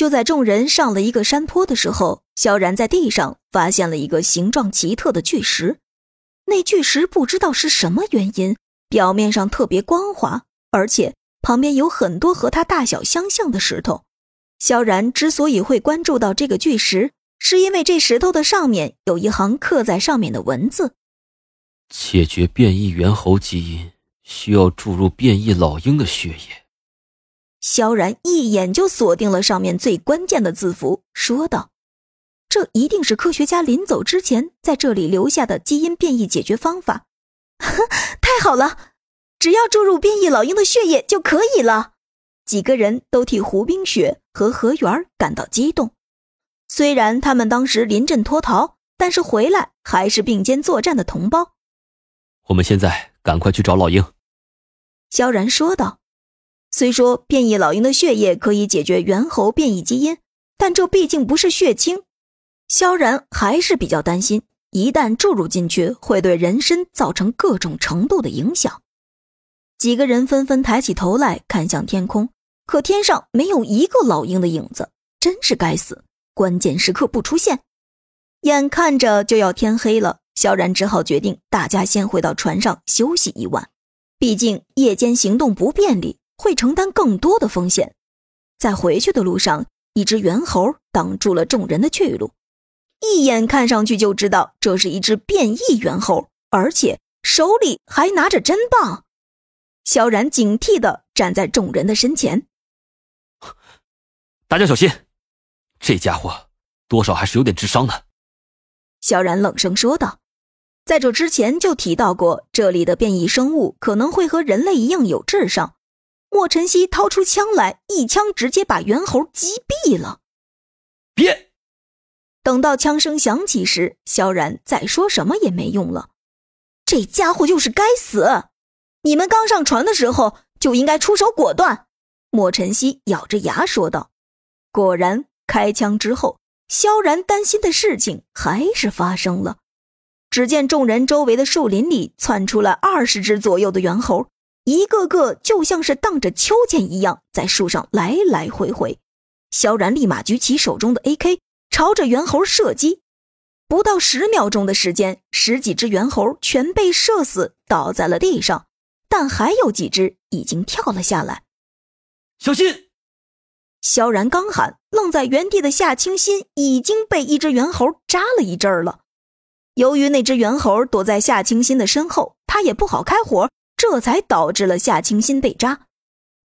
就在众人上了一个山坡的时候，萧然在地上发现了一个形状奇特的巨石。那巨石不知道是什么原因，表面上特别光滑，而且旁边有很多和它大小相像的石头。萧然之所以会关注到这个巨石，是因为这石头的上面有一行刻在上面的文字：“解决变异猿猴基因，需要注入变异老鹰的血液。”萧然一眼就锁定了上面最关键的字符，说道。这一定是科学家临走之前在这里留下的基因变异解决方法，太好了！只要注入变异老鹰的血液就可以了。几个人都替胡冰雪和何源感到激动。虽然他们当时临阵脱逃，但是回来还是并肩作战的同胞。我们现在赶快去找老鹰。”萧然说道。虽说变异老鹰的血液可以解决猿猴变异基因，但这毕竟不是血清。萧然还是比较担心，一旦注入进去，会对人身造成各种程度的影响。几个人纷纷抬起头来看向天空，可天上没有一个老鹰的影子，真是该死！关键时刻不出现，眼看着就要天黑了，萧然只好决定大家先回到船上休息一晚，毕竟夜间行动不便利，会承担更多的风险。在回去的路上，一只猿猴挡住了众人的去路。一眼看上去就知道，这是一只变异猿猴，而且手里还拿着针棒。萧然警惕的站在众人的身前，大家小心，这家伙多少还是有点智商的。萧然冷声说道：“在这之前就提到过，这里的变异生物可能会和人类一样有智商。”莫晨曦掏出枪来，一枪直接把猿猴击毙了。别。等到枪声响起时，萧然再说什么也没用了。这家伙就是该死！你们刚上船的时候就应该出手果断。莫晨曦咬着牙说道。果然，开枪之后，萧然担心的事情还是发生了。只见众人周围的树林里窜出了二十只左右的猿猴，一个个就像是荡着秋千一样，在树上来来回回。萧然立马举起手中的 AK。朝着猿猴射击，不到十秒钟的时间，十几只猿猴全被射死，倒在了地上。但还有几只已经跳了下来。小心！萧然刚喊，愣在原地的夏清新已经被一只猿猴扎了一阵了。由于那只猿猴躲在夏清新的身后，他也不好开火，这才导致了夏清心被扎。